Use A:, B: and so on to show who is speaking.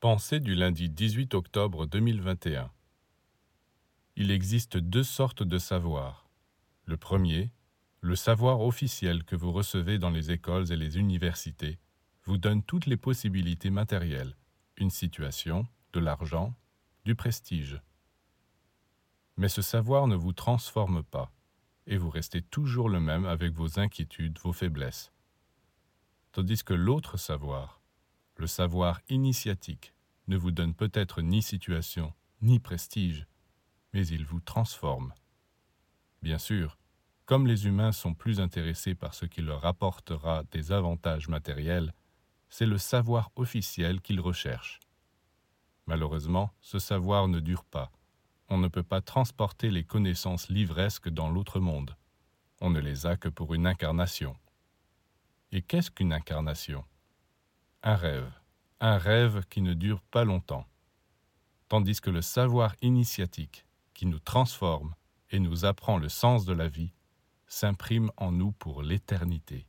A: Pensée du lundi 18 octobre 2021 Il existe deux sortes de savoir. Le premier, le savoir officiel que vous recevez dans les écoles et les universités, vous donne toutes les possibilités matérielles, une situation, de l'argent, du prestige. Mais ce savoir ne vous transforme pas, et vous restez toujours le même avec vos inquiétudes, vos faiblesses. Tandis que l'autre savoir, le savoir initiatique ne vous donne peut-être ni situation, ni prestige, mais il vous transforme. Bien sûr, comme les humains sont plus intéressés par ce qui leur apportera des avantages matériels, c'est le savoir officiel qu'ils recherchent. Malheureusement, ce savoir ne dure pas. On ne peut pas transporter les connaissances livresques dans l'autre monde. On ne les a que pour une incarnation. Et qu'est-ce qu'une incarnation? Un rêve, un rêve qui ne dure pas longtemps, tandis que le savoir initiatique, qui nous transforme et nous apprend le sens de la vie, s'imprime en nous pour l'éternité.